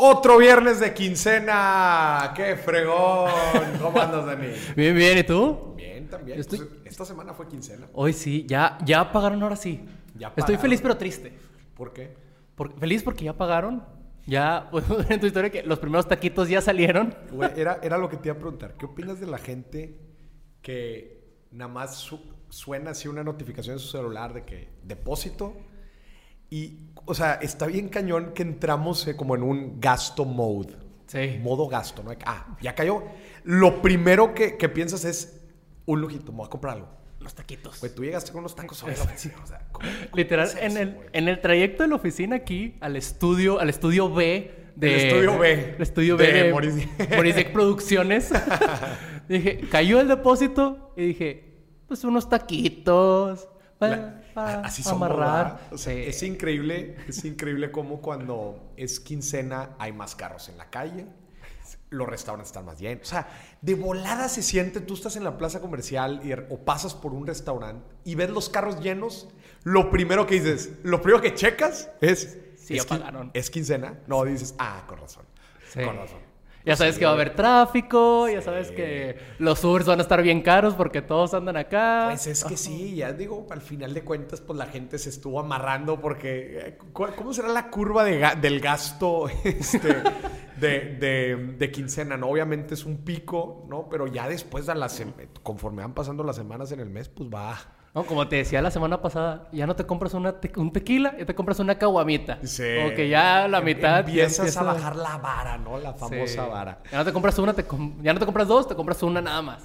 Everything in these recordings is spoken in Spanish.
Otro viernes de quincena. ¡Qué fregón! ¿Cómo andas, Dani? Bien, bien, ¿y tú? Bien, también. Estoy- Pues, esta semana fue quincena. Hoy sí, ya, ya pagaron ahora sí. Ya Estoy pagaron. feliz pero triste. ¿Por qué? Por- feliz porque ya pagaron. Ya, pues, en tu historia que los primeros taquitos ya salieron. Güey, era, era lo que te iba a preguntar. ¿Qué opinas de la gente que nada más su- suena así una notificación en su celular de que depósito? Y, o sea, está bien cañón que entramos eh, como en un gasto mode. Sí. Modo gasto, ¿no? Ah, ya cayó. Lo primero que, que piensas es un lujito, me voy a comprar algo. Los taquitos. Güey, tú llegaste con unos tacos la oficina. O sea, ¿cómo- cómo Literal, en eso, el, en el trayecto de la oficina aquí al estudio, al estudio B de... El estudio B El estudio B de de, Morisec Producciones. dije, cayó el depósito y dije, pues unos taquitos. La- para así amarrar. ¿verdad? O sea, Sí. es increíble, es increíble cómo cuando es quincena hay más carros en la calle, los restaurantes están más llenos. O sea, de volada se siente, tú estás en la plaza comercial y- o pasas por un restaurante y ves los carros llenos, lo primero que dices, lo primero que checas es... Sí, es ya quin- pagaron. ¿Es quincena? No, dices, ah, con razón. Sí. Con razón. Ya sabes Sí, que va a haber tráfico, ya sabes que los Ubers van a estar bien caros porque todos andan acá. Pues es que sí, ya digo, al final de cuentas, pues la gente se estuvo amarrando porque, eh, ¿cómo será la curva de ga- del gasto este, de, de- de quincena? ¿no? Obviamente es un pico, ¿no? Pero ya después, a la sem- conforme van pasando las semanas en el mes, pues va. No, como te decía la semana pasada, ya no te compras una te- un tequila, ya te compras una caguamita. Sí. Como que ya la mitad. ya Empiezas empieza- a bajar la vara, ¿no? La famosa Sí. vara. Ya no te compras una, te com- ya no te compras dos, te compras una nada más.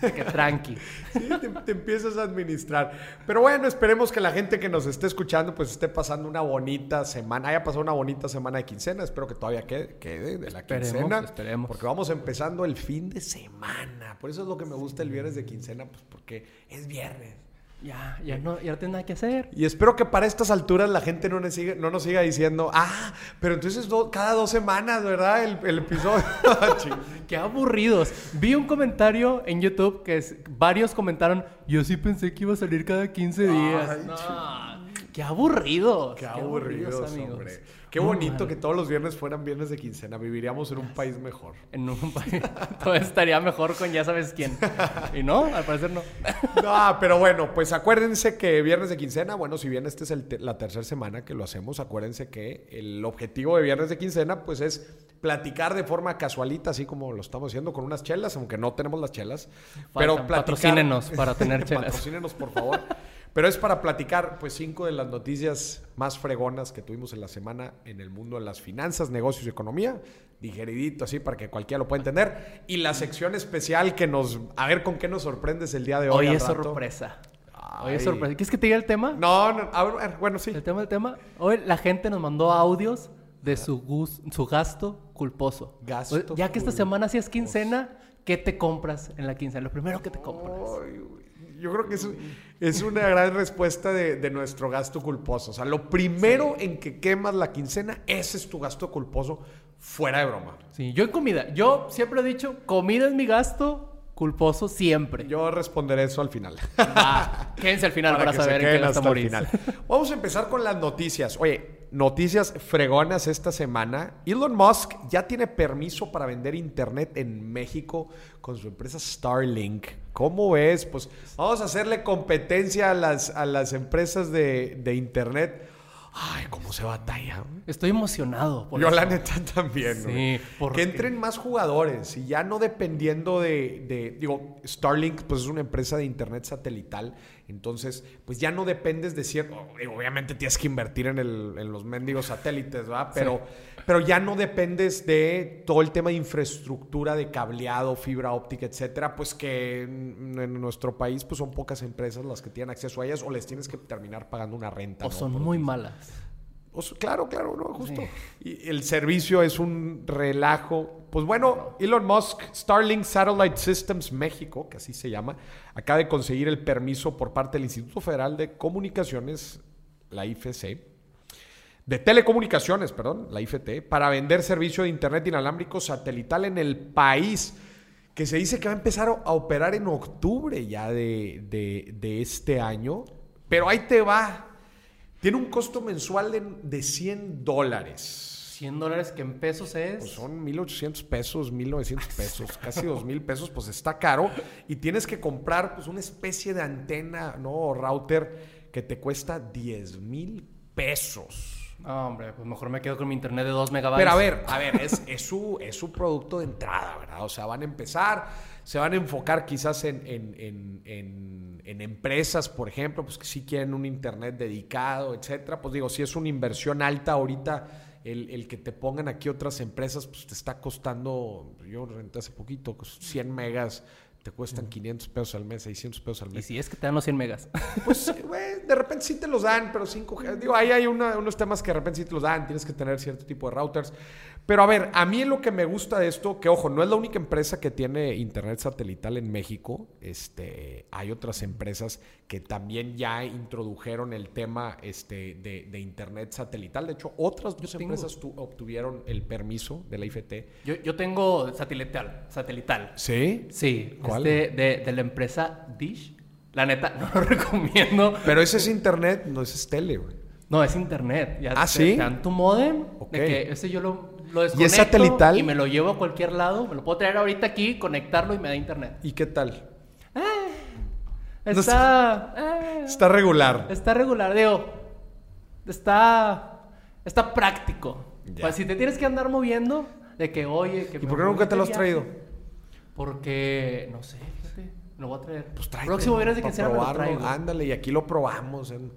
que tranqui. Sí, te, te empiezas a administrar. Pero bueno, esperemos que la gente que nos esté escuchando pues esté pasando una bonita semana, haya pasado una bonita semana de quincena. Espero que todavía quede, quede de la Esperemos, quincena. esperemos. Porque vamos empezando el fin de semana. Por eso es lo que me gusta el viernes de quincena, pues porque es viernes. Ya, ya no, ya no tienes nada que hacer. Y espero que para estas alturas la gente no nos siga, no nos siga diciendo, ah, pero entonces do- cada dos semanas, ¿verdad? El, el episodio. Ching. Qué aburridos. Vi un comentario en YouTube que es- varios comentaron, yo sí pensé que iba a salir cada 15 días. Ay, No, qué aburridos. Qué aburridos, amigos. hombre. Qué bonito que todos los viernes fueran viernes de quincena. Viviríamos en un país mejor. En un país. Todo estaría mejor con ya sabes quién. Y no, al parecer no. No, pero bueno, pues acuérdense que viernes de quincena, bueno, si bien esta es el te- la tercera semana que lo hacemos, acuérdense que el objetivo de viernes de quincena, pues es platicar de forma casualita, así como lo estamos haciendo con unas chelas, aunque no tenemos las chelas. pero platicar... Patrocínenos para tener chelas. Patrocínenos, por favor. Pero es para platicar, pues, cinco de las noticias más fregonas que tuvimos en la semana en el mundo de las finanzas, negocios y economía. Digeridito, así, para que cualquiera lo pueda entender. Y la sección especial que nos... A ver con qué nos sorprendes el día de hoy. Hoy es rato. sorpresa. Hoy es sorpresa. ¿Quieres que te diga el tema? No, no, a ver, bueno, sí. El tema del tema. Hoy la gente nos mandó audios de su, gus- su gasto culposo. Gasto ya que esta semana sí es quincena, ¿qué te compras en la quincena? Lo primero que te compras. Ay. Yo creo que es, es una gran respuesta de, de nuestro gasto culposo. O sea, lo primero en que quemas la quincena, ese es tu gasto culposo, fuera de broma. Sí, yo en comida. Yo siempre he dicho, comida es mi gasto culposo siempre. Yo responderé eso al final. Ah, quédense al final para, saber en qué hasta el final. Vamos a empezar con las noticias. Oye, noticias fregonas esta semana. Elon Musk ya tiene permiso para vender internet en México con su empresa Starlink. ¿Cómo ves? Pues vamos a hacerle competencia a las, a las empresas de, de internet. Ay, cómo se batalla. Estoy emocionado. Por Yo eso. la neta también. Sí, porque- Que entren más jugadores y ya no dependiendo de, de- digo, Starlink pues es una empresa de internet satelital, entonces pues ya no dependes de cierto, obviamente tienes que invertir en, el- en los mendigos satélites, ¿verdad? Pero, pero ya no dependes de todo el tema de infraestructura, de cableado, fibra óptica, etcétera, pues que en, en nuestro país pues son pocas empresas las que tienen acceso a ellas o les tienes que terminar pagando una renta. O ¿no? son Por- muy malas. Claro, claro, no, justo. Y el servicio es un relajo. Pues bueno, Elon Musk, Starlink Satellite Systems México, que así se llama, acaba de conseguir el permiso por parte del Instituto Federal de Comunicaciones, la IFC, de telecomunicaciones, perdón, la IFT, para vender servicio de Internet inalámbrico satelital en el país, que se dice que va a empezar a operar en octubre ya de, de- de este año. Pero ahí te va. Tiene un costo mensual de, de 100 dólares. 100 dólares que en pesos es... Pues son 1800 pesos, 1900 pesos, casi 2000 pesos, pues está caro. Y tienes que comprar pues una especie de antena, ¿no? O router que te cuesta 10 mil pesos. No, hombre, pues mejor me quedo con mi internet de 2 megabytes. Pero a ver, a ver, es, es, su, es su producto de entrada, ¿verdad? O sea, van a empezar, se van a enfocar quizás en, en, en, en, empresas, por ejemplo, pues que sí quieren un internet dedicado, etcétera. Pues digo, si es una inversión alta ahorita, el, el, que te pongan aquí otras empresas, pues te está costando, yo renté hace poquito, 100 pues, megas te cuestan 500 pesos al mes, 600 pesos al mes. Y si es que te dan los 100 megas. Pues, güey, de repente sí te los dan, pero 5G. Digo, ahí hay una, unos temas que de repente sí te los dan, tienes que tener cierto tipo de routers. Pero a ver, a mí lo que me gusta de esto, que ojo, no es la única empresa que tiene internet satelital en México. Este, hay otras empresas que también ya introdujeron el tema este, de, de internet satelital. De hecho, otras dos empresas tu, obtuvieron el permiso de la IFT. Yo, yo tengo satelital. satelital. ¿Sí? Sí. ¿Cuál? De, de, de la empresa Dish. La neta, no lo recomiendo. Pero ese es internet, no ese es tele, güey. No, es internet. Ya ah, te, sí. Te dan tu modem. Okay. De que ese yo lo, lo ¿Y es satelital? Y me lo llevo a cualquier lado. Me lo puedo traer ahorita aquí, conectarlo y me da internet. ¿Y qué tal? Eh, está. Eh, está regular. Está regular, digo. Está. Está práctico. Pues si te tienes que andar moviendo, de que oye. Que ¿Y por qué nunca te lo has traído? Porque. No sé, fíjate. Lo voy a traer. Pues tráete, Próximo viernes de quincena me lo traigo. Ándale, y aquí lo probamos. En...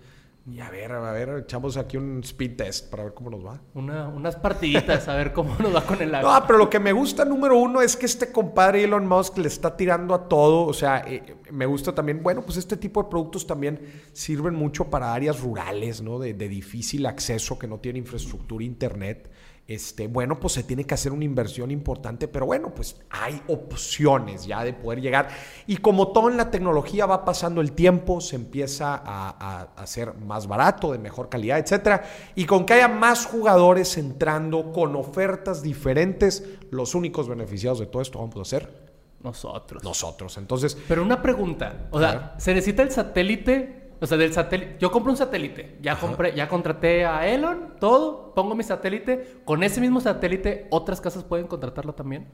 Y a ver, a ver, echamos aquí un speed test para ver cómo nos va. Una, unas partiditas, a ver cómo nos va con el agua. No, pero lo que me gusta, número uno, es que este compadre Elon Musk le está tirando a todo. O sea, eh, me gusta también, bueno, pues este tipo de productos también sirven mucho para áreas rurales, ¿no? De, de difícil acceso, que no tienen infraestructura internet. Este, bueno, pues se tiene que hacer una inversión importante, pero bueno, pues hay opciones ya de poder llegar. Y como todo en la tecnología va pasando el tiempo, se empieza a, a, a ser más barato, de mejor calidad, etcétera. Y con que haya más jugadores entrando con ofertas diferentes, los únicos beneficiados de todo esto vamos a ser nosotros. Nosotros. Entonces. Pero una pregunta. O sea, ¿se necesita el satélite o sea, del satélite. Yo compro un satélite. Ya compré, ya contraté a Elon, todo. Pongo mi satélite. Con ese mismo satélite, ¿otras casas pueden contratarlo también?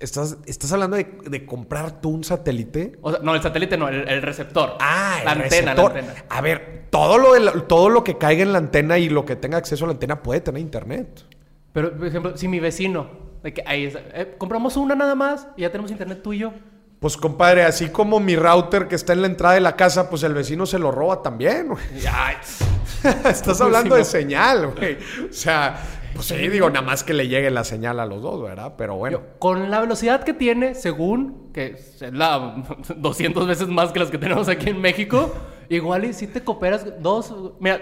¿Estás, estás hablando de, de, comprar tú un satélite? O sea, no, el satélite no, el, el receptor. Ah, la el antena, receptor. la antena. A ver, todo lo, de, todo lo que caiga en la antena y lo que tenga acceso a la antena puede tener internet. Pero, por ejemplo, si mi vecino, de que ahí, eh, compramos una nada más y ya tenemos internet tuyo. Pues compadre, así como mi router que está en la entrada de la casa, pues el vecino se lo roba también, güey. Estás hablando de señal, güey. O sea, pues sí, digo, nada más que le llegue la señal a los dos, ¿verdad? Pero bueno. Yo, con la velocidad que tiene, según, que es la 200 veces más que las que tenemos aquí en México, igual y si te cooperas dos... Mira,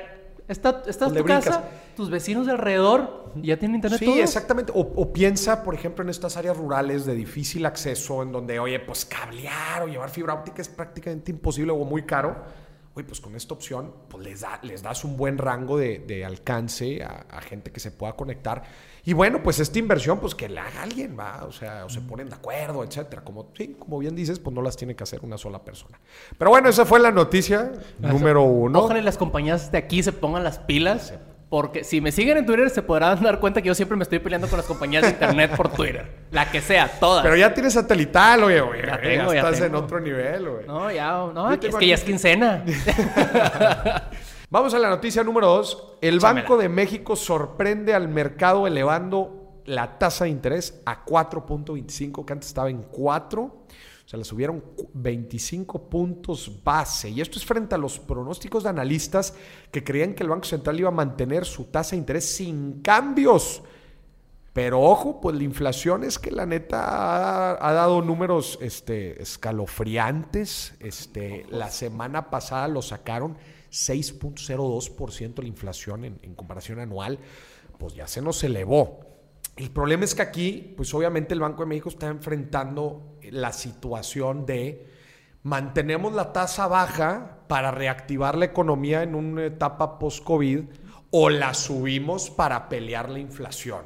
Está, estás en tu brincas. casa, tus vecinos de alrededor ya tienen internet. Sí, todos? exactamente. O, o, piensa, por ejemplo, en estas áreas rurales de difícil acceso, en donde, oye, pues cablear o llevar fibra óptica es prácticamente imposible o muy caro. Oye, pues con esta opción, pues les, da, les das un buen rango de, de alcance a, a, gente que se pueda conectar. Y bueno, pues esta inversión, pues que la haga alguien, va, o sea, o se ponen de acuerdo, etcétera. Como, sí, como bien dices, pues no las tiene que hacer una sola persona. Pero bueno, esa fue la noticia número uno. Ojalá las compañías de aquí se pongan las pilas. Sí. Porque si me siguen en Twitter se podrán dar cuenta que yo siempre me estoy peleando con las compañías de internet por Twitter. La que sea, todas. Pero ya tienes satelital, oye, oye. Ya, tengo, ya estás tengo. en otro nivel, güey. No, ya, no, es que ya es quincena. Vamos a la noticia número dos. El. Banco de México sorprende al mercado elevando la tasa de interés a 4.25, que antes estaba en 4. Sea, le subieron 25 puntos base. Y esto es frente a los pronósticos de analistas que creían que el Banco Central iba a mantener su tasa de interés sin cambios. Pero ojo, pues la inflación es que la neta ha, ha dado números este, escalofriantes. Este, la semana pasada lo sacaron 6.02% la inflación en, en comparación anual. Pues ya se nos elevó. El problema es que aquí, pues obviamente el Banco de México está enfrentando la situación de mantenemos la tasa baja para reactivar la economía en una etapa post-COVID o la subimos para pelear la inflación.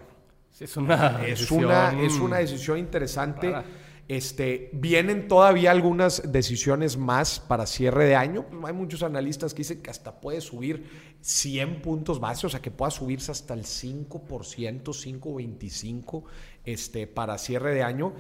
Es una, es decisión... una, es una decisión interesante. Este, vienen todavía algunas decisiones más para cierre de año. Hay muchos analistas que dicen que hasta puede subir 100 puntos base, o sea que pueda subirse hasta el 5%, 5,25% este, para cierre de año.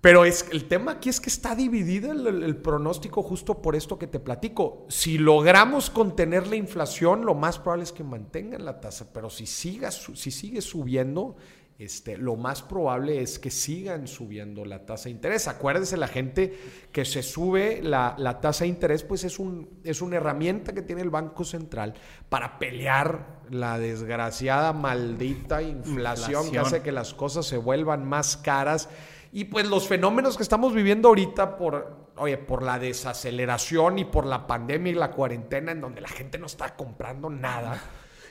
Pero es, el tema aquí es que está dividido el, pronóstico justo por esto que te platico. Si logramos contener la inflación, lo más probable es que mantengan la tasa, pero si, siga, si sigue subiendo, este, lo más probable es que sigan subiendo la tasa de interés. Acuérdese la gente que se sube la, la tasa de interés, pues es, un, es una herramienta que tiene el Banco Central para pelear la desgraciada, maldita inflación, inflación. que hace que las cosas se vuelvan más caras y pues los fenómenos que estamos viviendo ahorita por, oye, por la desaceleración y por la pandemia y la cuarentena en donde la gente no está comprando nada.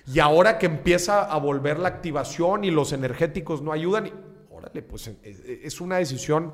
Y ahora que empieza a volver la activación y los energéticos no ayudan, órale, pues es una decisión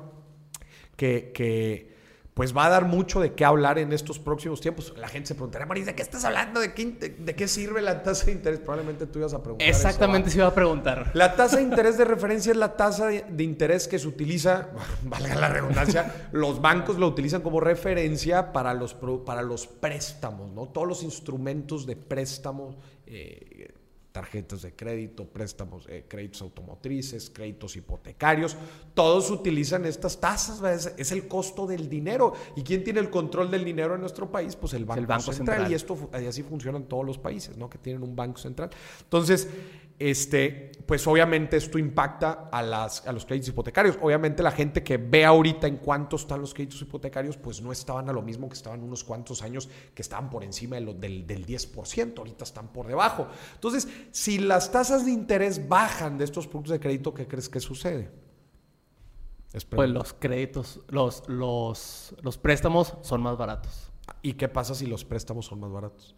que, que pues va a dar mucho de qué hablar en estos próximos tiempos. La gente se preguntará, Maris, ¿de qué estás hablando? ¿De qué, de, qué sirve la tasa de interés? Probablemente tú ibas a preguntar. Exactamente se iba a preguntar. La tasa de interés de referencia es la tasa de, interés que se utiliza, valga la redundancia, los bancos lo utilizan como referencia para los, para los préstamos, ¿no? Todos los instrumentos de préstamos. Eh, tarjetas de crédito, préstamos, eh, créditos automotrices, créditos hipotecarios, todos utilizan estas tasas, es, el costo del dinero. ¿Y quién tiene el control del dinero en nuestro país? Pues el Banco, Central. Central. Y esto así funcionan todos los países, ¿no? Que tienen un Banco Central. Entonces, este, pues obviamente esto impacta a, las, a los créditos hipotecarios. Obviamente la gente que ve ahorita en cuánto están los créditos hipotecarios, pues no estaban a lo mismo que estaban unos cuantos años, que estaban por encima de lo, del, del 10%, ahorita están por debajo. Entonces, si las tasas de interés bajan de estos productos de crédito, ¿qué crees que sucede? Pues los créditos, los, los, los préstamos son más baratos. ¿Y qué pasa si los préstamos son más baratos?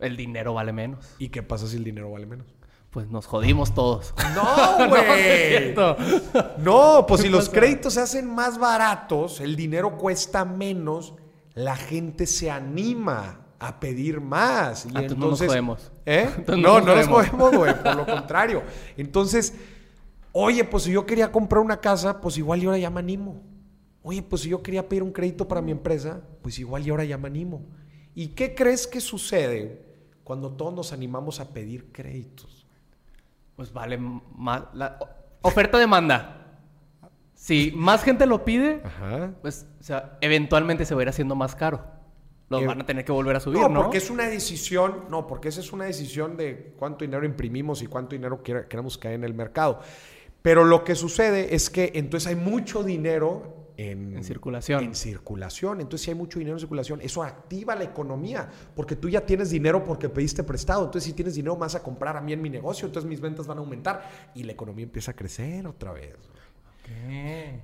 El dinero vale menos. ¿Y qué pasa si el dinero vale menos? Pues nos jodimos todos. No, güey. no, pues si los créditos se hacen más baratos, el dinero cuesta menos, la gente se anima a pedir más. Y entonces, no nos jodemos. ¿Eh? no, no, nos jodemos, güey. Por lo contrario. Entonces, oye, pues si yo quería comprar una casa, pues igual y ahora ya me animo. Oye, pues si yo quería pedir un crédito para mi empresa, pues igual y ahora ya me animo. ¿Y qué crees que sucede cuando todos nos animamos a pedir créditos? Pues vale más. La oferta-demanda. Si más gente lo pide, pues o sea, eventualmente se va a ir haciendo más caro. Lo eh, van a tener que volver a subir, ¿no? No, porque es una decisión, no, porque esa es una decisión de cuánto dinero imprimimos y cuánto dinero queremos que haya en el mercado. Pero lo que sucede es que entonces hay mucho dinero en, circulación. En circulación. Entonces, si hay mucho dinero en circulación, eso activa la economía, porque tú ya tienes dinero porque pediste prestado. Entonces, si tienes dinero, vas a comprar a mí en mi negocio, entonces mis ventas van a aumentar y la economía empieza a crecer otra vez.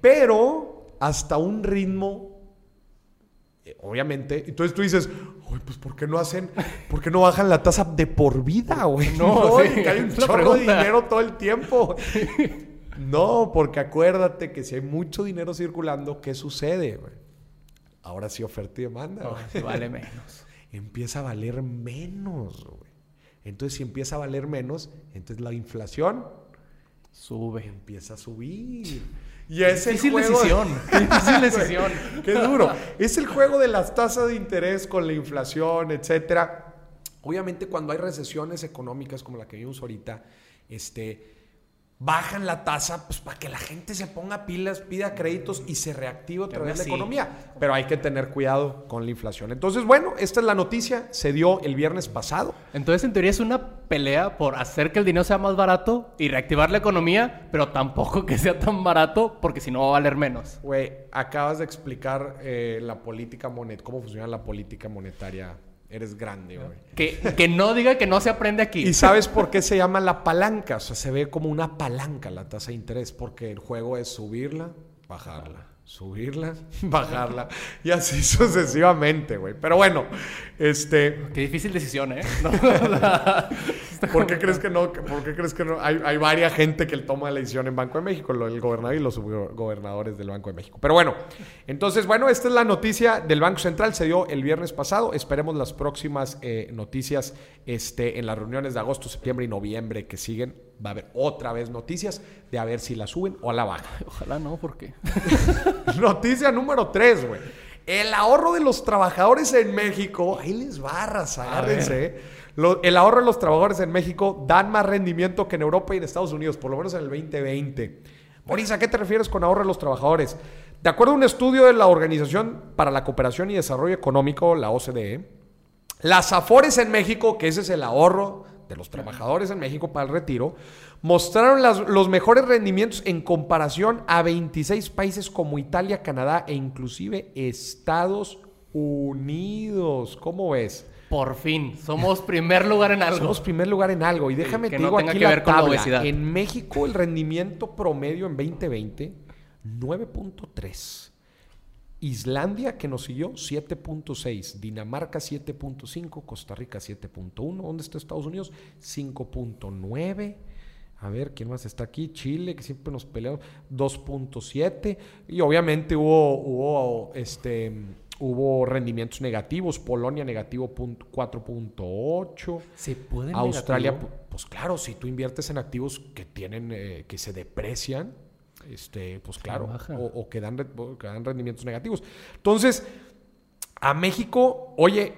Pero hasta un ritmo eh, obviamente. Entonces tú dices, pues ¿por qué no hacen, por qué no bajan la tasa de por vida, güey? No, que hay un chorro de dinero todo el tiempo. No, porque acuérdate que si hay mucho dinero circulando, ¿qué sucede? Ahora sí oferta y demanda. vale menos. empieza a valer menos. Güey. Entonces, si empieza a valer menos, entonces la inflación sube. Empieza a subir. Y es el juego decisión. difícil decisión. Qué duro. Es el juego de las tasas de interés con la inflación, etcétera. Obviamente, cuando hay recesiones económicas como la que vimos ahorita, este bajan la tasa pues, para que la gente se ponga pilas, pida créditos y se reactive otra vez la economía. Pero hay que tener cuidado con la inflación. Entonces, bueno, esta es la noticia, se dio el viernes pasado. Entonces, en teoría es una pelea por hacer que el dinero sea más barato y reactivar la economía, pero tampoco que sea tan barato porque si no va a valer menos. Güey, acabas de explicar eh, la política monet cómo funciona la política monetaria Eres grande, güey. Que, que, no diga que no se aprende aquí. ¿Y sabes por qué se llama la palanca? O sea, se ve como una palanca la tasa de interés, porque el juego es subirla, bajarla subirla, bajarla y así sucesivamente, güey. Pero bueno, este... Qué difícil decisión, ¿eh? ¿Por qué crees que no? ¿Por qué crees que no? Hay, hay varias gente que toma la decisión en Banco de México, el gobernador y los subgobernadores del Banco de México. Pero bueno, entonces, bueno, esta es la noticia del Banco Central, se dio el viernes pasado. Esperemos las próximas eh, noticias este, en las reuniones de agosto, septiembre y noviembre que siguen va a haber otra vez noticias de a ver si la suben o la bajan. Ojalá no, porque. Noticia número 3, güey. El ahorro de los trabajadores en México, ahí les barras, agárrense. ¿eh? el ahorro de los trabajadores en México dan más rendimiento que en Europa y en Estados Unidos, por lo menos en el 2020. Maurice, ¿a qué te refieres con ahorro de los trabajadores? De acuerdo a un estudio de la Organización para la Cooperación y Desarrollo Económico, la OCDE, las AFORES en México, que ese es el ahorro de los trabajadores en México para el retiro, mostraron los mejores rendimientos en comparación a 26 países como Italia, Canadá e inclusive Estados Unidos. ¿Cómo ves? Por fin, somos primer lugar en algo. Somos primer lugar en algo. Y déjame te digo aquí la tabla. En México el rendimiento promedio en 2020, 9.3. Islandia, que nos siguió, 7.6. Dinamarca, 7.5. Costa Rica, 7.1. ¿Dónde está Estados Unidos? 5.9. A ver, ¿quién más está aquí? Chile, que siempre nos peleamos, 2.7. Y obviamente hubo, hubo, este, hubo rendimientos negativos. Polonia, negativo 4.8. ¿Se puede Australia, pues claro, si tú inviertes en activos que tienen, eh, que se deprecian, este, pues claro, o, que, dan, rendimientos negativos. Entonces, a México, oye,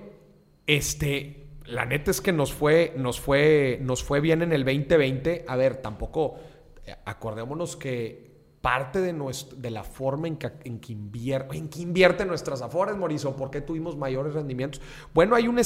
este, la neta es que nos fue, nos fue, nos fue bien en el 2020. A ver, tampoco, eh, acordémonos que parte de, nuestro, de la forma en que, en que, en que invierte nuestras afores, Mauricio. ¿Por qué tuvimos mayores rendimientos? Bueno, hay un,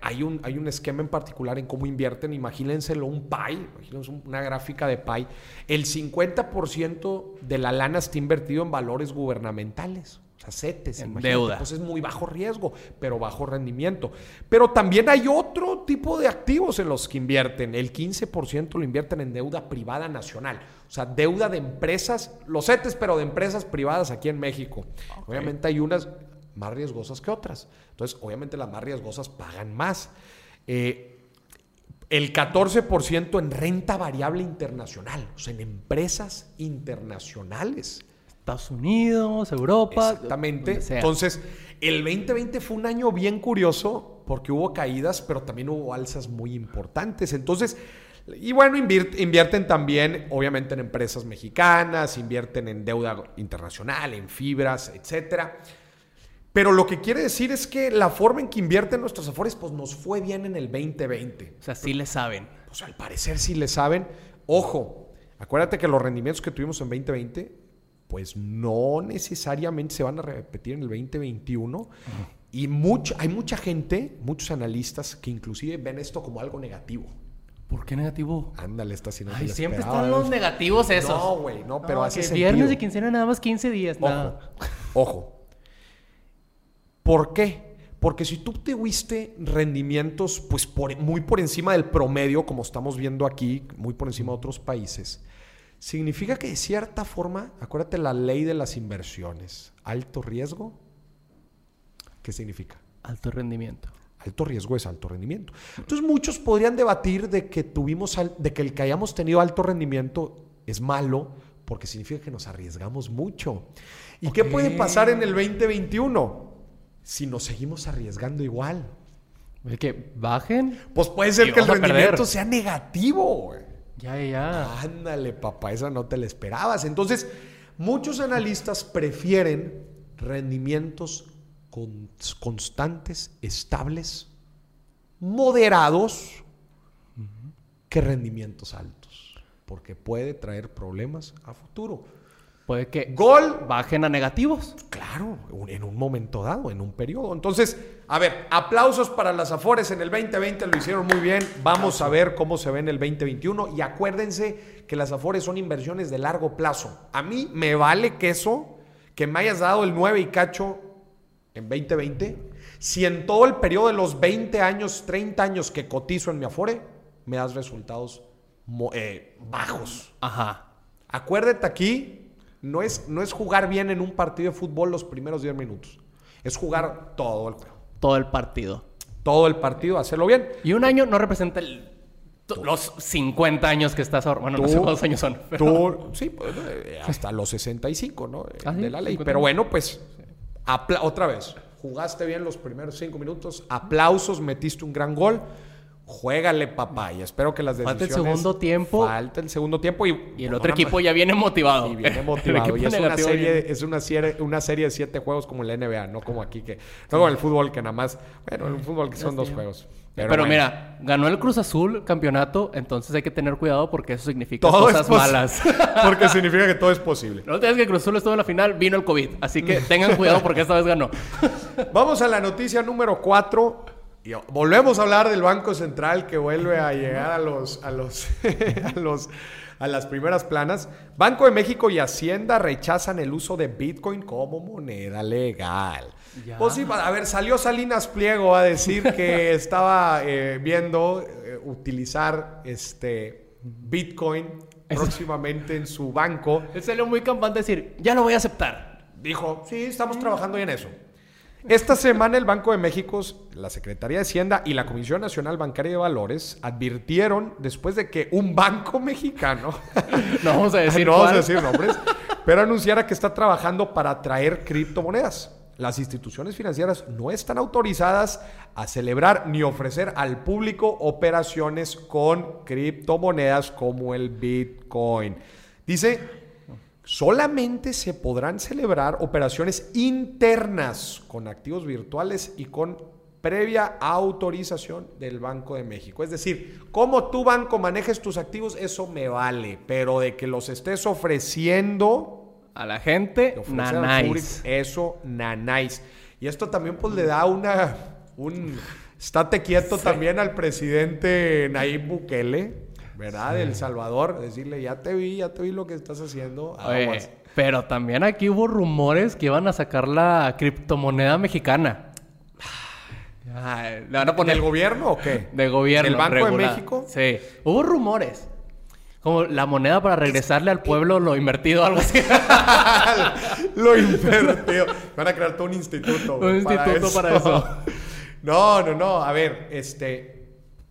hay, un, hay un esquema en particular en cómo invierten. Imagínenselo un PAI, imagínense una gráfica de PAI. El 50% de la lana está invertido en valores gubernamentales. O sea, CETES, en deuda. Pues es muy bajo riesgo, pero bajo rendimiento. Pero también hay otro tipo de activos en los que invierten. El 15% lo invierten en deuda privada nacional. O sea, deuda de empresas, los CETES, pero de empresas privadas aquí en México. Obviamente hay unas más riesgosas que otras. Entonces, obviamente las más riesgosas pagan más. Eh, el 14% en renta variable internacional, o sea, en empresas internacionales. Estados Unidos, Europa. Exactamente. Entonces, el 2020 fue un año bien curioso porque hubo caídas, pero también hubo alzas muy importantes. Entonces, y bueno, invierten también, obviamente, en empresas mexicanas, invierten en deuda internacional, en fibras, etcétera. Pero lo que quiere decir es que la forma en que invierten nuestros afores, pues nos fue bien en el 2020. O sea, sí le saben. Pues al parecer sí le saben. Ojo, acuérdate que los rendimientos que tuvimos en 2020 pues no necesariamente se van a repetir en el 2021. Y mucho, hay mucha gente, muchos analistas, que inclusive ven esto como algo negativo. ¿Por qué negativo? Ándale, está haciendo. Ay, siempre están los negativos esos. No, güey, no, pero así es. Viernes de quincena nada más 15 días, ojo, Ojo. ¿Por qué? Porque si tú tuviste rendimientos, pues muy por encima del promedio, como estamos viendo aquí, muy por encima de otros países, Significa que de cierta forma, acuérdate la ley de las inversiones, alto riesgo, ¿qué significa? Alto rendimiento. Alto riesgo es alto rendimiento. Entonces muchos podrían debatir de que tuvimos, de que el que hayamos tenido alto rendimiento es malo porque significa que nos arriesgamos mucho. ¿Y qué puede pasar en el 2021 si nos seguimos arriesgando igual? ¿Que bajen? Pues puede ser que el rendimiento sea negativo. Ya, ya. Ándale, papá, esa no te la esperabas. Entonces, muchos analistas prefieren rendimientos constantes, estables, moderados, que rendimientos altos, porque puede traer problemas a futuro. Puede que gol bajen a negativos. Claro, en un momento dado, en un periodo. Entonces, a ver, aplausos para las Afores en el 2020, lo hicieron muy bien. Vamos a ver cómo se ve en el 2021 y acuérdense que las Afores son inversiones de largo plazo. A mí me vale que eso, que me hayas dado el 9 y cacho en 2020, si en todo el periodo de los 20 años, 30 años que cotizo en mi Afore, me das resultados eh, bajos. Ajá. Acuérdate aquí no es, no es jugar bien en un partido de fútbol los primeros 10 minutos. Es jugar todo el juego. Todo el partido. Todo el partido, hacerlo bien. Y un año no representa los 50 años que estás ahora. Bueno, no sé cuántos años son. Tú, sí, pues, eh, hasta los 65, ¿no? Ah, de la ley. Pero bueno, pues, otra vez, jugaste bien los primeros 5 minutos, aplausos, metiste un gran gol juégale, papá. Y espero que las decisiones... Falta el segundo tiempo. Falta el segundo tiempo y... Y el otro equipo ya viene motivado. Y viene motivado. y es una, serie, es una serie, una serie de siete juegos como la NBA, no como aquí que... No como el fútbol que nada más... Bueno, en el fútbol que son dos juegos. Pero, mira, ganó el Cruz Azul campeonato, entonces hay que tener cuidado porque eso significa cosas malas. porque significa que todo es posible. No te que Cruz Azul estuvo en la final, vino el COVID. Así que tengan cuidado porque esta vez ganó. Vamos a la noticia número 4. Volvemos a hablar del Banco Central que vuelve a llegar a los, a los, a los a las primeras planas. Banco de México y Hacienda rechazan el uso de Bitcoin como moneda legal. Pues sí, a ver, salió Salinas Pliego a decir que estaba eh, viendo eh, utilizar este Bitcoin próximamente en su banco. Él salió muy campante a decir, ya lo voy a aceptar. Dijo, sí, estamos trabajando en eso. Esta semana el Banco de México, la Secretaría de Hacienda y la Comisión Nacional Bancaria de Valores advirtieron después de que un banco mexicano, no vamos a decir, no vamos a decir nombres, pero anunciara que está trabajando para traer criptomonedas. Las instituciones financieras no están autorizadas a celebrar ni ofrecer al público operaciones con criptomonedas como el Bitcoin. Dice solamente se podrán celebrar operaciones internas con activos virtuales y con previa autorización del Banco de México. Es decir, como tu banco manejes tus activos, eso me vale, pero de que los estés ofreciendo a la gente, nanáis. Eso, nanáis. Y esto también pues le da una, un, estate quieto también al presidente Nayib Bukele ¿verdad? El Salvador, decirle, ya te vi, ya te vi lo que estás haciendo. pero también aquí hubo rumores que iban a sacar la criptomoneda mexicana. ¿Le van a poner el gobierno o qué? De gobierno. ¿El Banco de México? Sí. Hubo rumores. Como la moneda para regresarle al pueblo lo invertido, algo así. lo invertido. Van a crear todo un instituto. Un instituto para eso. no, no, no. A ver, este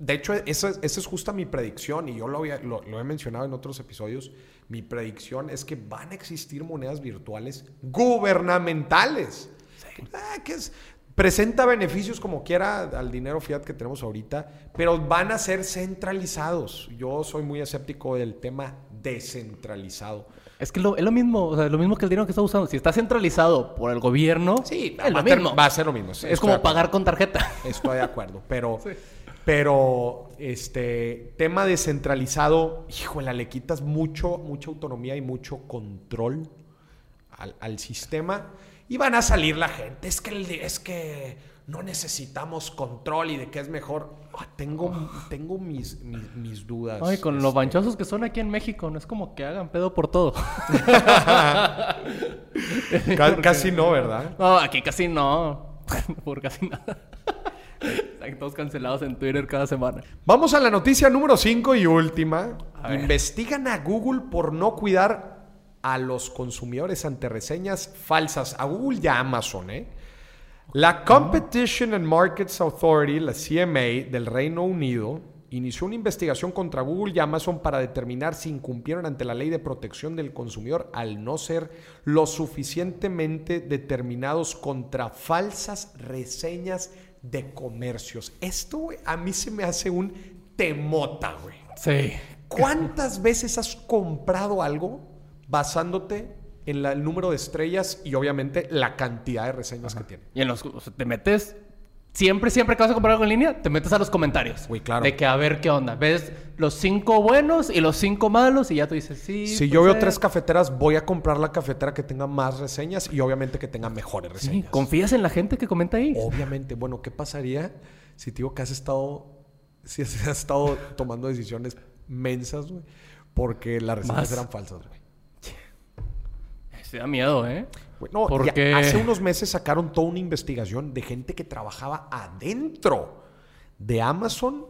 de hecho, esa, es justa mi predicción y yo lo, lo, he mencionado en otros episodios. Mi predicción es que van a existir monedas virtuales gubernamentales. Ah, que es, presenta beneficios como quiera al dinero fiat que tenemos ahorita, pero van a ser centralizados. Yo soy muy escéptico del tema descentralizado. Es que es lo mismo, lo mismo que el dinero que está usando. Si está centralizado por el gobierno, sí, va, a ser lo mismo. Es como pagar con tarjeta. Estoy de acuerdo, pero Pero, este, tema descentralizado, híjole, le quitas mucho, mucha autonomía y mucho control al, sistema y van a salir la gente. Es que, es que no necesitamos control y de qué es mejor. Ah, tengo, tengo mis, mis, dudas. Ay, con los banchosos este. que son aquí en México, no es como que hagan pedo por todo. casi no, ¿verdad? No, aquí casi no. por casi nada. Todos cancelados en Twitter cada semana. Vamos a la noticia número 5 y última. Investigan a Google por no cuidar a los consumidores ante reseñas falsas. A Google y a Amazon, ¿eh? La Competition and Markets Authority, la CMA del Reino Unido, inició una investigación contra Google y Amazon para determinar si incumplieron ante la ley de protección del consumidor al no ser lo suficientemente determinados contra falsas reseñas de comercios. Esto, a mí se me hace un temota, güey. Sí. ¿Cuántas veces has comprado algo basándote en el número de estrellas y obviamente la cantidad de reseñas que tiene? Y en los, te metes Siempre, siempre que vas a comprar algo en línea, te metes a los comentarios. Uy, claro. De que a ver qué onda. Ves los cinco buenos y los cinco malos y ya tú dices, sí. Si yo veo tres cafeteras, voy a comprar la cafetera que tenga más reseñas y obviamente que tenga mejores reseñas. ¿Confías en la gente que comenta ahí? Obviamente. Bueno, ¿qué pasaría si te digo que has estado, si has, estado tomando decisiones mensas, güey? Porque las reseñas eran falsas, güey. Se da miedo, ¿eh? No, Porque... hace unos meses sacaron toda una investigación de gente que trabajaba adentro de Amazon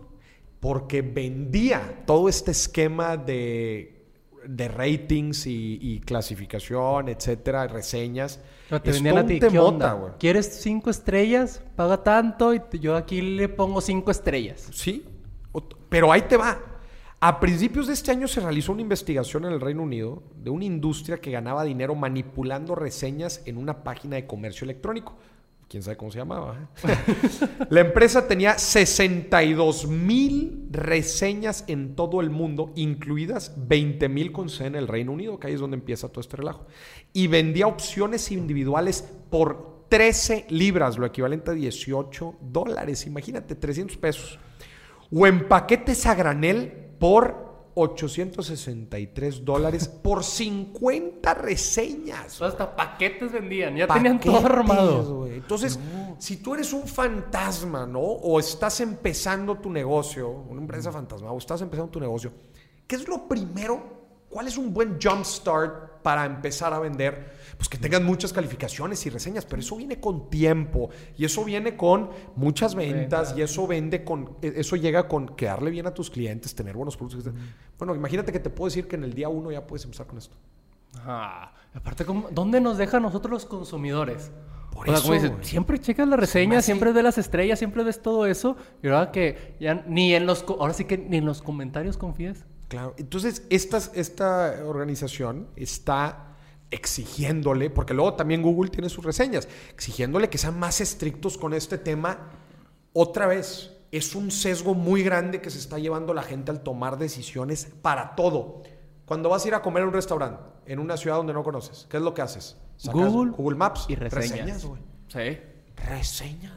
porque vendía todo este esquema de, de ratings y, clasificación, etcétera, reseñas. No, te vendían a ti, ¿qué onda? ¿Quieres cinco estrellas? Paga tanto y yo aquí le pongo cinco estrellas. Sí, pero ahí te va. A principios de este año se realizó una investigación en el Reino Unido de una industria que ganaba dinero manipulando reseñas en una página de comercio electrónico. quién sabe cómo se llamaba. la empresa tenía 62 mil reseñas en todo el mundo, incluidas 20 mil con sede en el Reino Unido, que ahí es donde empieza todo este relajo. Y vendía opciones individuales por 13 libras, lo equivalente a 18 dólares. Imagínate, 300 pesos. O en paquetes a granel por 863 dólares por 50 reseñas. hasta paquetes vendían, ya tenían todo armado. Entonces, si tú eres un fantasma, ¿no? O estás empezando tu negocio, una empresa fantasma, o estás empezando tu negocio, ¿qué es lo primero? ¿Cuál es un buen jump start para empezar a vender? pues que tengan muchas calificaciones y reseñas, pero eso viene con tiempo y eso viene con muchas ventas y eso vende con, e, eso llega con quedarle bien a tus clientes, tener buenos productos. Bueno, imagínate que te puedo decir que en el día uno ya puedes empezar con esto. Ah, aparte, ¿dónde nos deja a nosotros los consumidores? Por eso, siempre checas la reseña, siempre ves las estrellas, siempre ves todo eso. Y ahora que ya ni en los, ahora sí que ni en los comentarios confías. Claro. Entonces, esta, esta organización está exigiéndole, porque luego también Google tiene sus reseñas, exigiéndole que sean más estrictos con este tema. Otra vez, es un sesgo muy grande que se está llevando la gente al tomar decisiones para todo. Cuando vas a ir a comer a un restaurante en una ciudad donde no conoces, ¿qué es lo que haces? Google, Google Maps y reseñas. sí. Reseñas.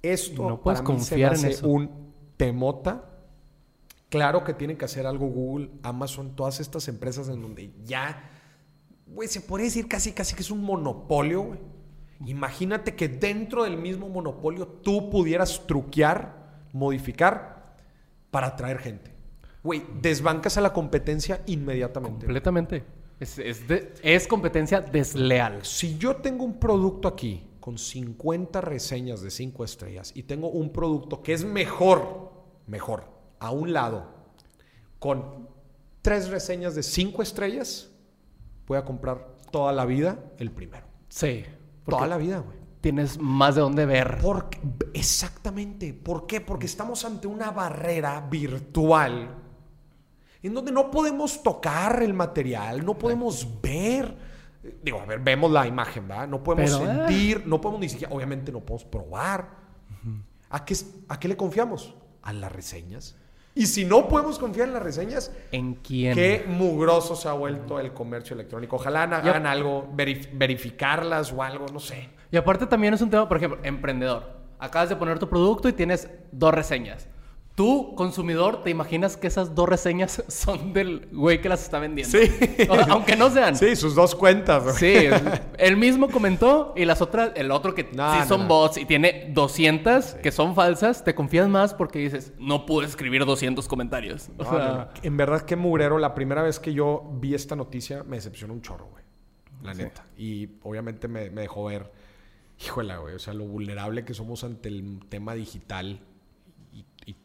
Esto no puedes confiar en eso. un temota Claro que tienen que hacer algo Google, Amazon, todas estas empresas en donde ya, güey, se puede decir casi, casi que es un monopolio, güey. Imagínate que dentro del mismo monopolio tú pudieras truquear, modificar para atraer gente. Güey, desbancas a la competencia inmediatamente. Completamente. Es, es competencia desleal. Si yo tengo un producto aquí con 50 reseñas de 5 estrellas y tengo un producto que es mejor, mejor, a un lado con tres reseñas de cinco estrellas, voy a comprar toda la vida el primero. Sí. Toda la vida, güey. Tienes más de dónde ver. Porque, exactamente. ¿Por qué? Porque estamos ante una barrera virtual en donde no podemos tocar el material, no podemos ver. Digo, a ver, vemos la imagen, ¿verdad? No podemos eh. sentir, no podemos ni siquiera, obviamente no podemos probar. ¿A, qué, ¿A qué le confiamos? A las reseñas. Y si no podemos confiar en las reseñas, ¿en quién? Qué mugroso se ha vuelto el comercio electrónico. Ojalá hagan algo, verificarlas o algo, no sé. Y aparte también es un tema, por ejemplo, emprendedor. Acabas de poner tu producto y tienes dos reseñas. Tú, consumidor, te imaginas que esas dos reseñas son del güey que las está vendiendo. Sí. aunque no sean. Sí, sus dos cuentas. Sí. El mismo comentó y las otras, el otro que sí son bots y tiene 200 que son falsas, te confías más porque dices, no pude escribir 200 comentarios. O sea... En verdad, qué mugrero. La primera vez que yo vi esta noticia me decepcionó un chorro, güey. La neta. Y obviamente me, me dejó ver, híjole, güey, o sea, lo vulnerable que somos ante el tema digital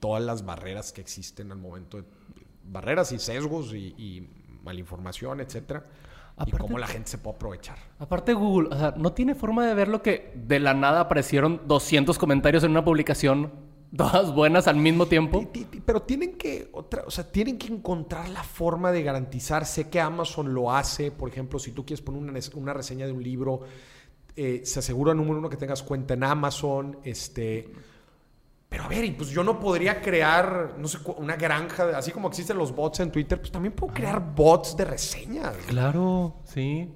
todas las barreras que existen al momento de barreras y sesgos y, malinformación, etcétera. y cómo la gente se puede aprovechar. Aparte Google, o sea, no tiene forma de ver lo que de la nada aparecieron 200 comentarios en una publicación, todas buenas al mismo tiempo. Pero tienen que, otra, o sea, tienen que encontrar la forma de garantizar. Sé que Amazon lo hace, por ejemplo, si tú quieres poner una, una reseña de un libro, eh, se asegura, número uno, que tengas cuenta en Amazon, este pero a ver, pues yo no podría crear, no sé, una granja, así como existen los bots en Twitter, pues también puedo crear bots de reseñas. Claro, sí.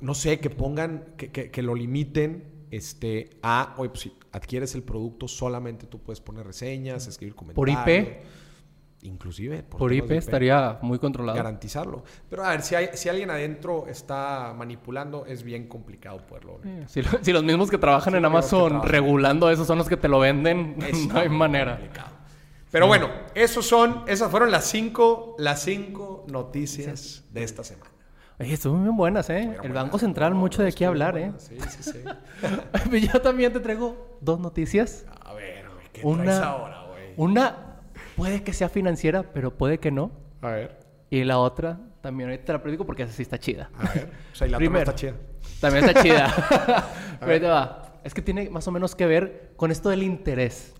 No sé, que pongan, que, que, lo limiten este, a, oye, pues si adquieres el producto, solamente tú puedes poner reseñas, escribir comentarios. Por IP inclusive por, IP, estaría muy controlado. Garantizarlo. Pero a ver, si, hay, si alguien adentro está manipulando, es bien complicado poderlo. si, los mismos que trabajan en Amazon regulando eso son los que te lo venden, no hay manera. Pero bueno, esos son, esas fueron las cinco, las cinco noticias de esta semana. Oye, estuvieron bien buenas, ¿eh? el Banco Central, mucho de qué hablar, ¿eh? Sí, sí, sí. Yo también te traigo dos noticias. A ver, ¿qué una, traes ahora, güey? Una puede que sea financiera, pero puede que no. A ver. Y la otra, también ahorita te la predico porque esa sí está chida. A ver. O sea, y la Primero, está chida. También está chida. pero ahí te va. Es que tiene más o menos que ver con esto del interés.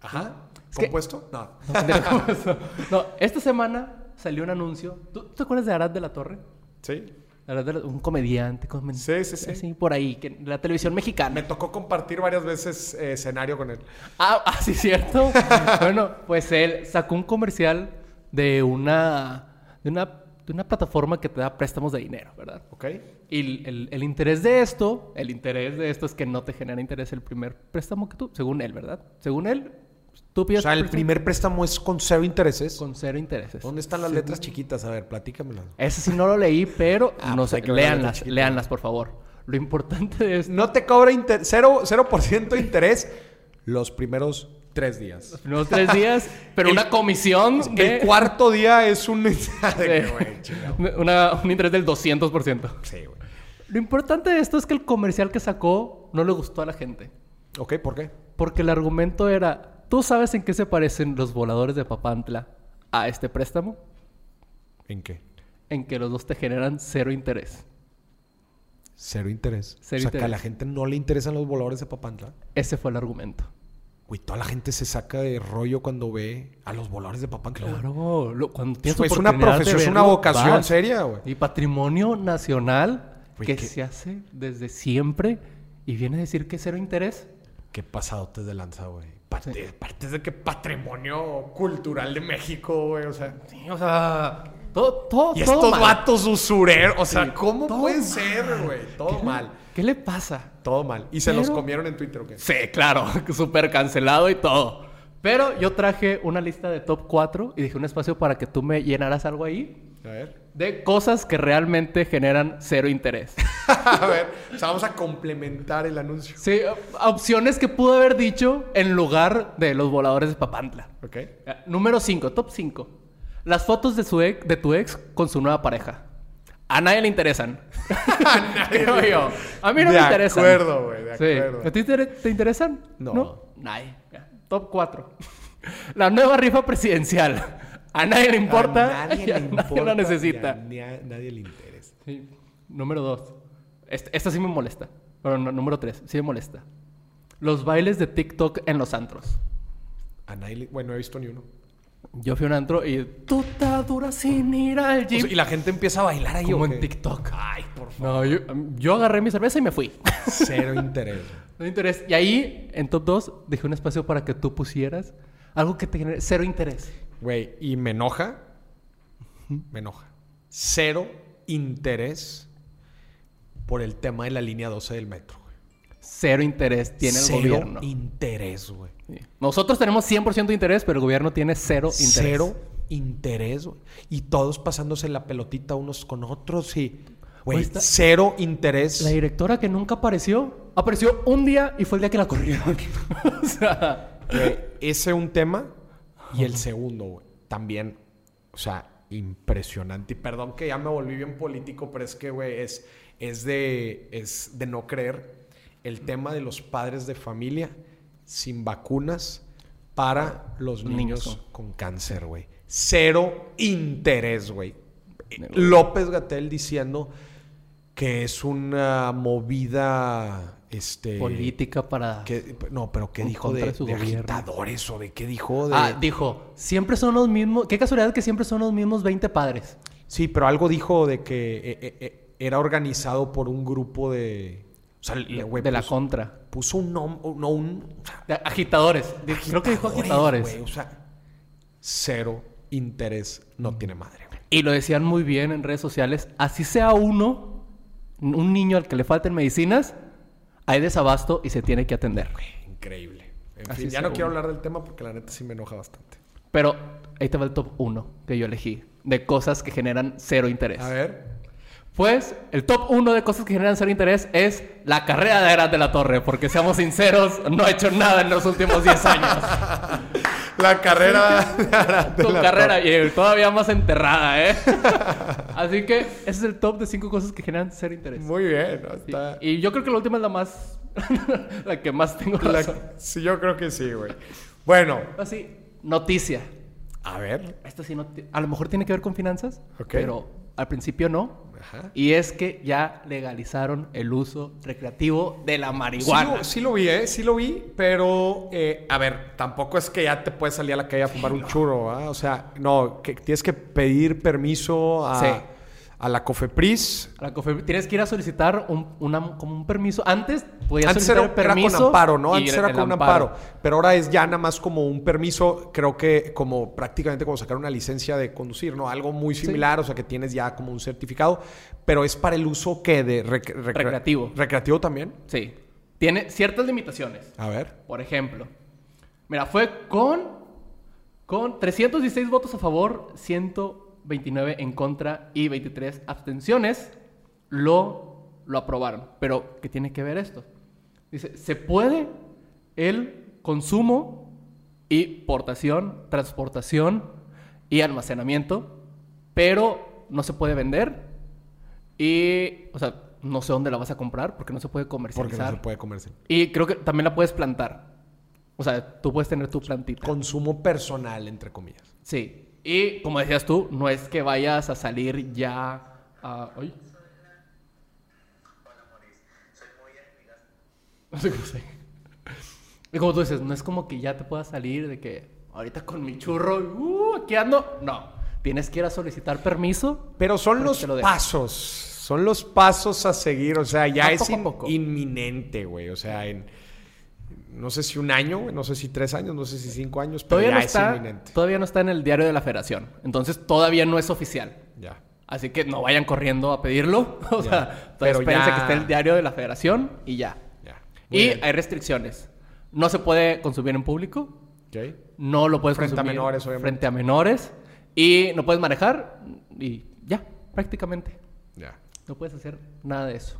Ajá. ¿Compuesto? no. No, esta semana salió un anuncio. ¿Tú, te acuerdas de Arad de la Torre? Sí. Un comediante. sí, sí, sí. Así, por ahí, que la televisión mexicana. Me tocó compartir varias veces eh, escenario con él. Ah, ah sí, cierto. bueno, pues él sacó un comercial de una, de una, de una plataforma que te da préstamos de dinero, ¿verdad? Ok. Y el, el, interés de esto, el interés de esto es que no te genera interés el primer préstamo que tú, según él, ¿verdad? Según él, o sea, el primer préstamo es con cero intereses. Con cero intereses. ¿Dónde están las letras chiquitas? A ver, platícamelo. Ese sí no lo leí, pero ah, no pues sé. Leanlas, leanlas, por favor. Lo importante es. No te cobra cero, 0%, de interés los primeros tres días. Los primeros tres días, pero una comisión. El cuarto día es un. una, un interés del 200%. Sí, güey. Lo importante de esto es que el comercial que sacó no le gustó a la gente. Ok, ¿por qué? Porque el argumento era ¿Tú sabes en qué se parecen los voladores de Papantla a este préstamo? ¿En qué? En que los dos te generan cero interés. Cero interés. o sea, que a la gente no le interesan los voladores de Papantla. Ese fue el argumento. Güey, toda la gente se saca de rollo cuando ve a los voladores de Papantla. Claro, cuando tienes Es una profesión, es una vocación seria, güey. Y patrimonio nacional que se hace desde siempre y viene a decir que cero interés. Qué pasado te de lanza, güey. Parte, de que patrimonio cultural de México, güey. O sea, sí, o sea, todo, todo, y estos vatos usureros, o sea, ¿cómo puede ser, güey? Todo mal. ¿Qué le pasa? Todo mal. ¿Y se los comieron en Twitter o qué? Sí, claro, súper cancelado y todo. Pero yo traje una lista de top 4 y dije un espacio para que tú me llenaras algo ahí. A ver. De cosas que realmente generan cero interés. a ver, o sea, vamos a complementar el anuncio. Sí, opciones que pudo haber dicho en lugar de los voladores de Papantla. Ok. Número 5, top 5. Las fotos de, su ex, de tu ex con su nueva pareja. A nadie le interesan. a nadie. yo. A mí no me interesan. De acuerdo, güey. De acuerdo. ¿A ti te, interesan? No. ¿No? Nadie. Top 4. La nueva rifa presidencial. A nadie le importa. A nadie le importa. Nadie la necesita. A nadie le interesa. Número 2. Esta, sí me molesta. Pero número 3. Sí me molesta. Los bailes de TikTok en los antros. A nadie le... Bueno, no he visto ni uno. Yo fui a un antro y tú te duras sin ir al gym. y la gente empieza a bailar ahí. Como en TikTok. Ay, por favor. No, yo, agarré mi cerveza y me fui. Cero interés. Cero interés. Y ahí, en top 2, dejé un espacio para que tú pusieras algo que te genere cero interés. Güey, y me enoja. Me enoja. Cero interés por el tema de la línea 12 del metro. Cero interés tiene el gobierno. Cero interés, güey. Nosotros tenemos 100% de interés, pero el gobierno tiene cero interés. Cero interés, güey. Y todos pasándose la pelotita unos con otros y... Güey, cero interés. La directora que nunca apareció, apareció un día y fue el día que la corrieron. o sea... ese es un tema. Y el segundo, güey, también, o sea, impresionante. Y perdón que ya me volví bien político, pero es que, güey, es, es, de, es de no creer el tema de los padres de familia sin vacunas para los niños, con cáncer, güey. Cero interés, güey. López Gatel diciendo que es una movida este, política para no pero qué dijo de, de, agitadores o de qué dijo de... ah dijo siempre son los mismos qué casualidad que siempre son los mismos 20 padres sí pero algo dijo de que eh, eh, eh, era organizado por un grupo de o sea, de la contra. puso un nombre no un agitadores. creo que dijo agitadores o sea cero interés no tiene madre y lo decían muy bien en redes sociales así sea uno un niño al que le falten medicinas, hay desabasto y se tiene que atender. Increíble. En fin, ya no quiero hablar del tema porque la neta sí me enoja bastante. Pero ahí te va el top 1 que yo elegí de cosas que generan cero interés. A ver. Pues el top 1 de cosas que generan cero interés es la carrera de Aras de la Torre, porque seamos sinceros, no ha hecho nada en los últimos 10 años. la carrera de Tu carrera y todavía más enterrada, ¿eh? Así que ese es el top de 5 cosas que generan cero interés. Muy bien. Y, yo creo que la última es la más... la que más tengo razón. Sí, yo creo que sí, güey. Bueno. Así, noticia. A ver. Esto sí no... A lo mejor tiene que ver con finanzas, pero al principio no. Y es que ya legalizaron el uso recreativo de la marihuana. Sí, lo vi, ¿eh? Sí lo vi, pero eh, a ver, tampoco es que ya te puedes salir a la calle a fumar un churro. O sea, no, que tienes que pedir permiso a, a la COFEPRIS. A la COFEPRIS. Tienes que ir a solicitar un, una, como un permiso. Antes podías Antes solicitar era, permiso. era con amparo, ¿no? Antes era con un amparo. Pero ahora es ya nada más como un permiso, creo que como prácticamente como sacar una licencia de conducir, ¿no? Algo muy similar, o sea, que tienes ya como un certificado, pero es para el uso que de rec- recre- Recreativo. Recreativo también. Sí. Tiene ciertas limitaciones. A ver. Por ejemplo, mira, fue con, con 316 votos a favor, 129 en contra y 23 abstenciones, lo, lo aprobaron. Pero, ¿qué tiene que ver esto? Dice, se puede el consumo y portación, transportación y almacenamiento, pero no se puede vender y, o sea, no sé dónde la vas a comprar porque no se puede Porque comercializar. no se puede comerse. Y creo que también la puedes plantar. O sea, tú puedes tener tu plantita. Consumo personal, entre comillas. Sí. Y como decías tú, no es que vayas a salir ya a... ¡Ay! No sé cómo se- Y como tú dices, no es como que ya te puedas salir de que ahorita con mi churro, uh, aquí ando. No. Tienes que ir a solicitar permiso. Pero son los lo pasos. Son los pasos a seguir. O sea, ya es in- inminente, güey. O sea, en. No sé si un año, no sé si tres años, no sé si cinco años, pero Todavía ya no, es está, inminente. todavía no está en el diario de la federación. Entonces todavía no es oficial. Ya. Así que no vayan corriendo a pedirlo. O Ya. sea, Pero espérense ya- que esté el diario de la federación y ya. Ya. Muy Y bien. hay restricciones. No se puede consumir en público. No lo puedes Frente a consumir menores, obviamente. frente a menores. Y no puedes manejar. Y ya, prácticamente. Ya. No puedes hacer nada de eso.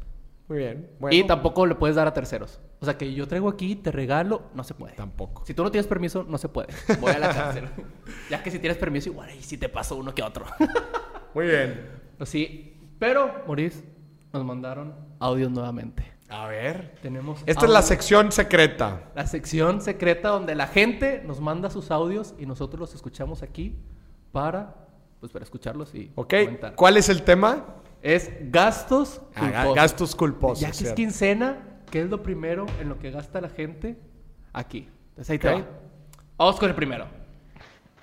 Muy bien. Bueno, Y tampoco le puedes dar a terceros. O sea, que yo traigo aquí, te regalo, no se puede. tampoco. Si tú no tienes permiso, no se puede. Voy a la cárcel. ya que si tienes permiso, igual ahí sí te paso uno que otro. Muy bien. Pues sí. Pero, Maurice, nos mandaron audios nuevamente. A ver. Tenemos Esta es la sección secreta. La sección secreta donde la gente nos manda sus audios y nosotros los escuchamos aquí para, pues, para escucharlos y ¿Ok? comentar. ¿Cuál es el tema? Es gastos Ah, culposos. ga- gastos culposos. Ya que es quincena, ¿qué es lo primero en lo que gasta la gente? Aquí. Entonces ahí te Ok. va. Vamos con el primero.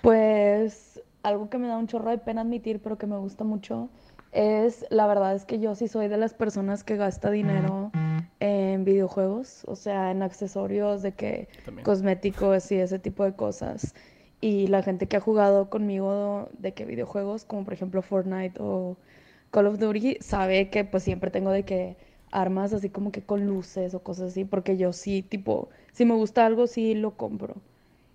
Pues algo que me da un chorro de pena admitir, pero que me gusta mucho, es la verdad es que yo sí soy de las personas que gasta dinero en videojuegos, o sea, en accesorios de que cosméticos y ese tipo de cosas. Y la gente que ha jugado conmigo de que videojuegos, como por ejemplo Fortnite o Call of Duty, sabe que pues siempre tengo de que armas así como que con luces o cosas así, porque yo sí, tipo, si me gusta algo, sí lo compro.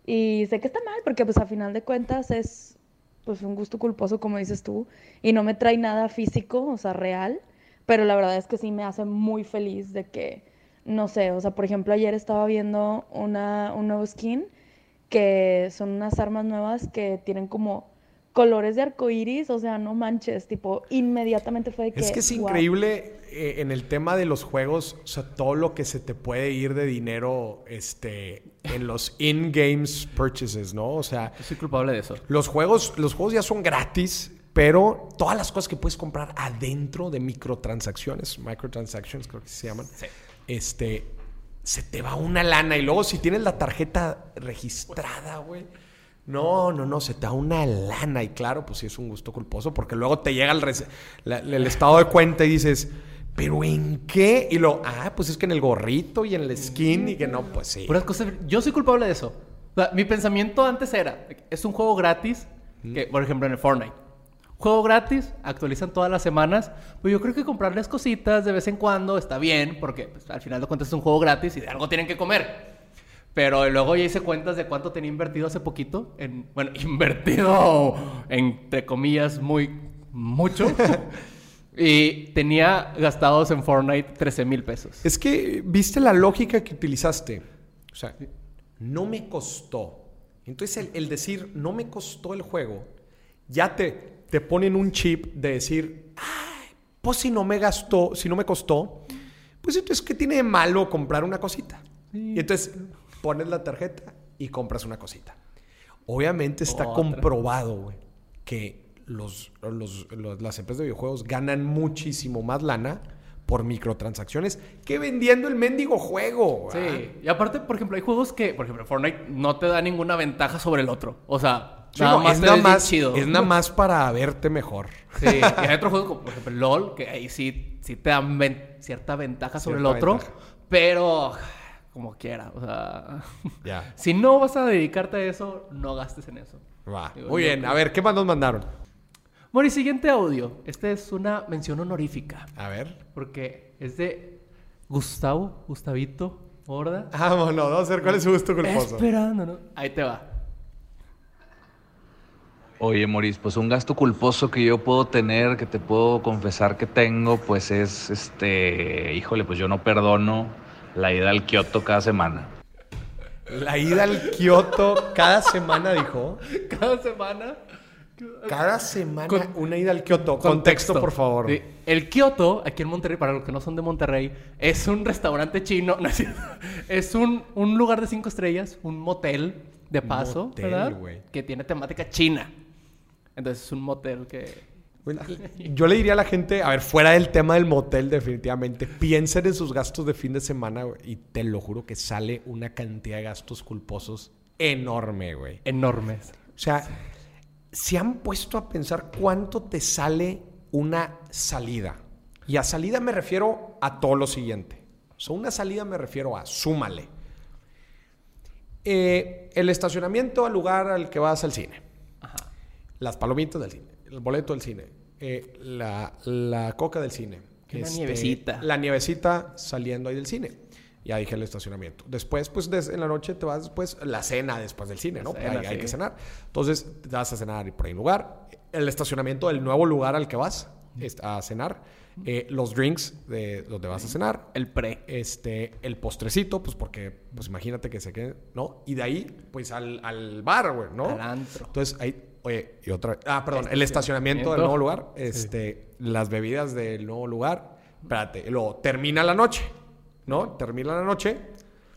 Y sé que está mal porque pues a final de cuentas es pues un gusto culposo como dices tú y no me trae nada físico, o sea, real, pero la verdad es que sí me hace muy feliz de que, no sé, o sea, por ejemplo, ayer estaba viendo una, un nuevo skin que son unas armas nuevas que tienen como colores de arcoíris, o sea, no manches, tipo, inmediatamente fue de que... Es que es increíble eh, en el tema de los juegos, o sea, todo lo que se te puede ir de dinero este, en los in-games purchases, ¿no? O sea, Yo soy culpable de eso. los juegos, los juegos ya son gratis, pero todas las cosas que puedes comprar adentro de microtransacciones, microtransactions creo que se llaman, Sí. este, se te va una lana y luego si tienes la tarjeta registrada, güey. No, no, no, se te da una lana y claro, pues sí es un gusto culposo porque luego te llega el, res- la- el estado de cuenta y dices, pero ¿en qué? Y lo, ah, pues es que en el gorrito y en el skin y que no, pues sí. Puras cosas. Yo soy culpable de eso. O sea, mi pensamiento antes era: es un juego gratis, que, por ejemplo, en el Fortnite. Juego gratis, actualizan todas las semanas. Pues yo creo que comprarles cositas de vez en cuando está bien, porque pues, al final de cuentas es un juego gratis y de algo tienen que comer. Pero luego ya hice cuentas de cuánto tenía invertido hace poquito. En, bueno, invertido entre comillas muy mucho. y tenía gastados en Fortnite 13 mil pesos. Es que viste la lógica que utilizaste. O sea, no me costó. Entonces, el, el decir no me costó el juego, ya te, te ponen un chip de decir, "Ay, pues si no me gastó, si no me costó, pues entonces, ¿qué tiene de malo comprar una cosita? Y entonces pones la tarjeta y compras una cosita. Obviamente está Otra. comprobado, güey, que los, los- los- las empresas de videojuegos ganan muchísimo más lana por microtransacciones que vendiendo el mendigo juego. ¿verdad? Sí, y aparte, por ejemplo, hay juegos que, por ejemplo, Fortnite no te da ninguna ventaja sobre el otro. O sea, Sí, no, es, nada más, es nada más para verte mejor. Sí, y hay otros juegos como por ejemplo LOL, que ahí sí, sí te dan cierta ventaja sobre el otro, pero como quiera, o sea, ya. si no vas a dedicarte a eso, no gastes en eso. Va. Muy bien, a ver, ¿qué más nos mandaron? Bueno, y siguiente audio. Este es una mención honorífica. A ver. Porque es de Gustavo, Gustavito, Horda. Vámonos, vamos a ver cuál es su gusto culposo. Esperando, ¿no? Ahí te va. Oye, Moris, pues un gasto culposo que yo puedo tener, que te puedo confesar que tengo, pues es, este, híjole, pues yo no perdono la ida al Kioto cada semana. La ida al Kioto cada semana, dijo. Cada semana. Cada semana una ida al Kioto. Contexto, por favor. El Kioto, aquí en Monterrey, para los que no son de Monterrey, es un restaurante chino. es, un, un, lugar de cinco estrellas, un motel de paso, ¿verdad? Que tiene temática china. Entonces es un motel que yo le diría a la gente, a ver, fuera del tema del motel, definitivamente, piensen en sus gastos de fin de semana, y te lo juro que sale una cantidad de gastos culposos enorme, güey. Enormes. O sea, se han puesto a pensar cuánto te sale una salida. Y a salida me refiero a todo lo siguiente. O sea, una salida me refiero a súmale. Eh, el estacionamiento al lugar al que vas al cine. Las palomitas del cine el boleto del cine, eh, la, coca del cine. la este, nievecita. La nievecita saliendo ahí del cine. Ya dije el estacionamiento. Después, pues en la noche te vas, pues, la cena después del cine, ¿no? hay, que cenar. Entonces, te vas a cenar por ahí lugar. El estacionamiento del nuevo lugar al que vas a cenar. Eh, los drinks de donde vas a cenar. El pre. Este, el postrecito, pues porque, pues imagínate que se quede, ¿no? Y de ahí, pues al, al bar, güey, ¿no? Al antro. Entonces, ahí Oye, y otra. Ah, perdón, el estacionamiento del nuevo lugar. Este, las bebidas del nuevo lugar. Espérate, luego termina la noche, ¿no? Termina la noche.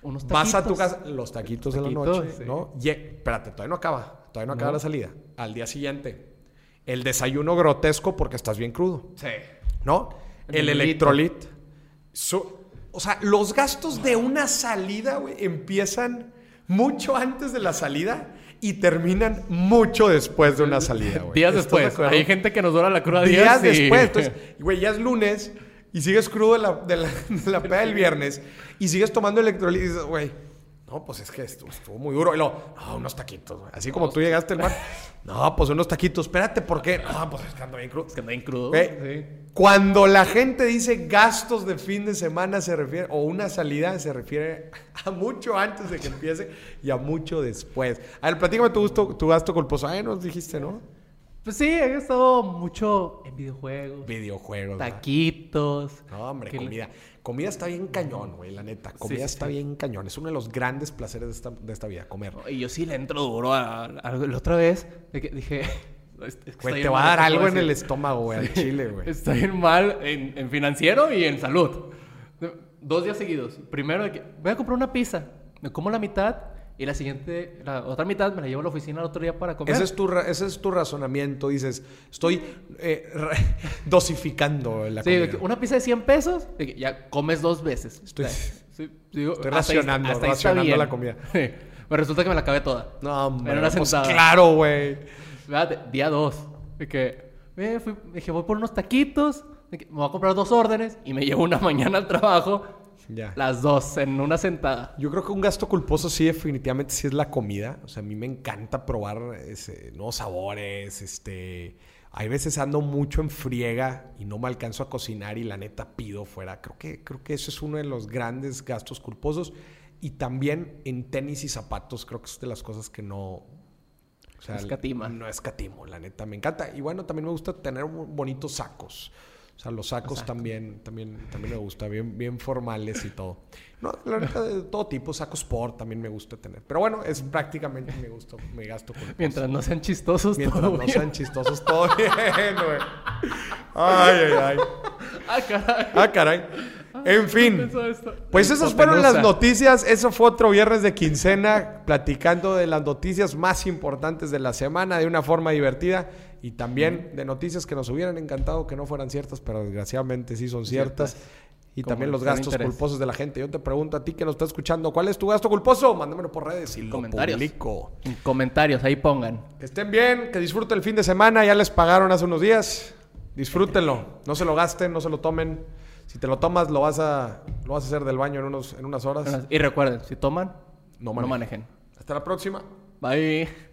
Unos Vas a tu casa, los taquitos, de la noche, ¿no? Y, espérate, todavía no acaba. Todavía no acaba la salida. Al día siguiente, el desayuno grotesco porque estás bien crudo. Sí. ¿No? El, electrolit. o sea, los gastos de una salida, güey, empiezan mucho antes de la salida y terminan mucho después de una salida, güey. Días después. Hay gente que nos dura la cruda días. Días después. Entonces, güey, ya es lunes y sigues crudo de la, de la, la peda del viernes y sigues tomando electrolit y dices, güey, no, pues es que estuvo, muy duro. Y luego, no, unos taquitos, güey. Así como tú llegaste al mar. No, pues unos taquitos. Espérate, ¿por qué? No, pues es que ando bien crudo. Es que ando bien crudo. Sí. Cuando la gente dice gastos de fin de semana se refiere, o una salida se refiere a mucho antes de que empiece y a mucho después. A ver, platícame tu, gusto, tu gasto culposo. Ay, nos dijiste, ¿no? Pues sí, he gastado mucho en videojuegos. Videojuegos. Taquitos. No, hombre, comida. Comida está bien cañón, güey, la neta. Comida está bien cañón. Es uno de los grandes placeres de esta, de esta vida, comer. Y yo sí le entro duro a, la otra vez. dije... güey, te va a dar algo en el estómago, güey, al chile, güey. Está bien mal en, en, financiero y en salud. Dos días seguidos. Primero, voy a comprar una pizza. Me como la mitad y la siguiente, la otra mitad me la llevo a la oficina el otro día para comer. Ese es tu, ese es tu razonamiento. Dices, estoy eh, dosificando la sí, una pizza de 100 pesos, ya comes dos veces. Estoy, racionando, racionando la comida. Pero resulta que me la acabé toda. No, hombre. Una pues claro, güey. Día dos. De que, eh, dije, voy por unos taquitos. me voy a comprar dos órdenes y me llevo una mañana al trabajo las dos en una sentada. Yo creo que un gasto culposo sí, definitivamente sí es la comida. O sea, a mí me encanta probar nuevos sabores. Este, hay veces ando mucho en friega y no me alcanzo a cocinar y la neta pido fuera. Creo que, creo que eso es uno de los grandes gastos culposos. Y también en tenis y zapatos, creo que es de las cosas que no, o sea, escatima. No escatimo, la neta. Me encanta. Y bueno, también me gusta tener bonitos sacos. O sea, los sacos también, también, también me gusta, bien, bien formales y todo. No, la verdad, de todo tipo, sacos sport también me gusta tener. Pero bueno, es prácticamente me gusto, me gasto con Mientras no sean chistosos, Mientras no sean chistosos, todo bien, güey. Ay, ay, ay. Ah, caray. Ah, caray. En fin, pues esas fueron las noticias. Eso fue otro viernes de quincena, platicando de las noticias más importantes de la semana de una forma divertida y también de noticias que nos hubieran encantado que no fueran ciertas, pero desgraciadamente sí son ciertas. Y Como también los gastos interés. culposos de la gente. Yo te pregunto a ti que nos está escuchando, ¿cuál es tu gasto culposo? Mándamelo por redes y lo Comentarios. publico. En comentarios, ahí pongan. Que estén bien, que disfruten el fin de semana. Ya les pagaron hace unos días. Disfrútenlo. No se lo gasten, no se lo tomen. Si te lo tomas, lo vas a, lo vas a hacer del baño en, unos, en unas horas. Y recuerden, si toman, No no manejen. manejen. Hasta la próxima. Bye.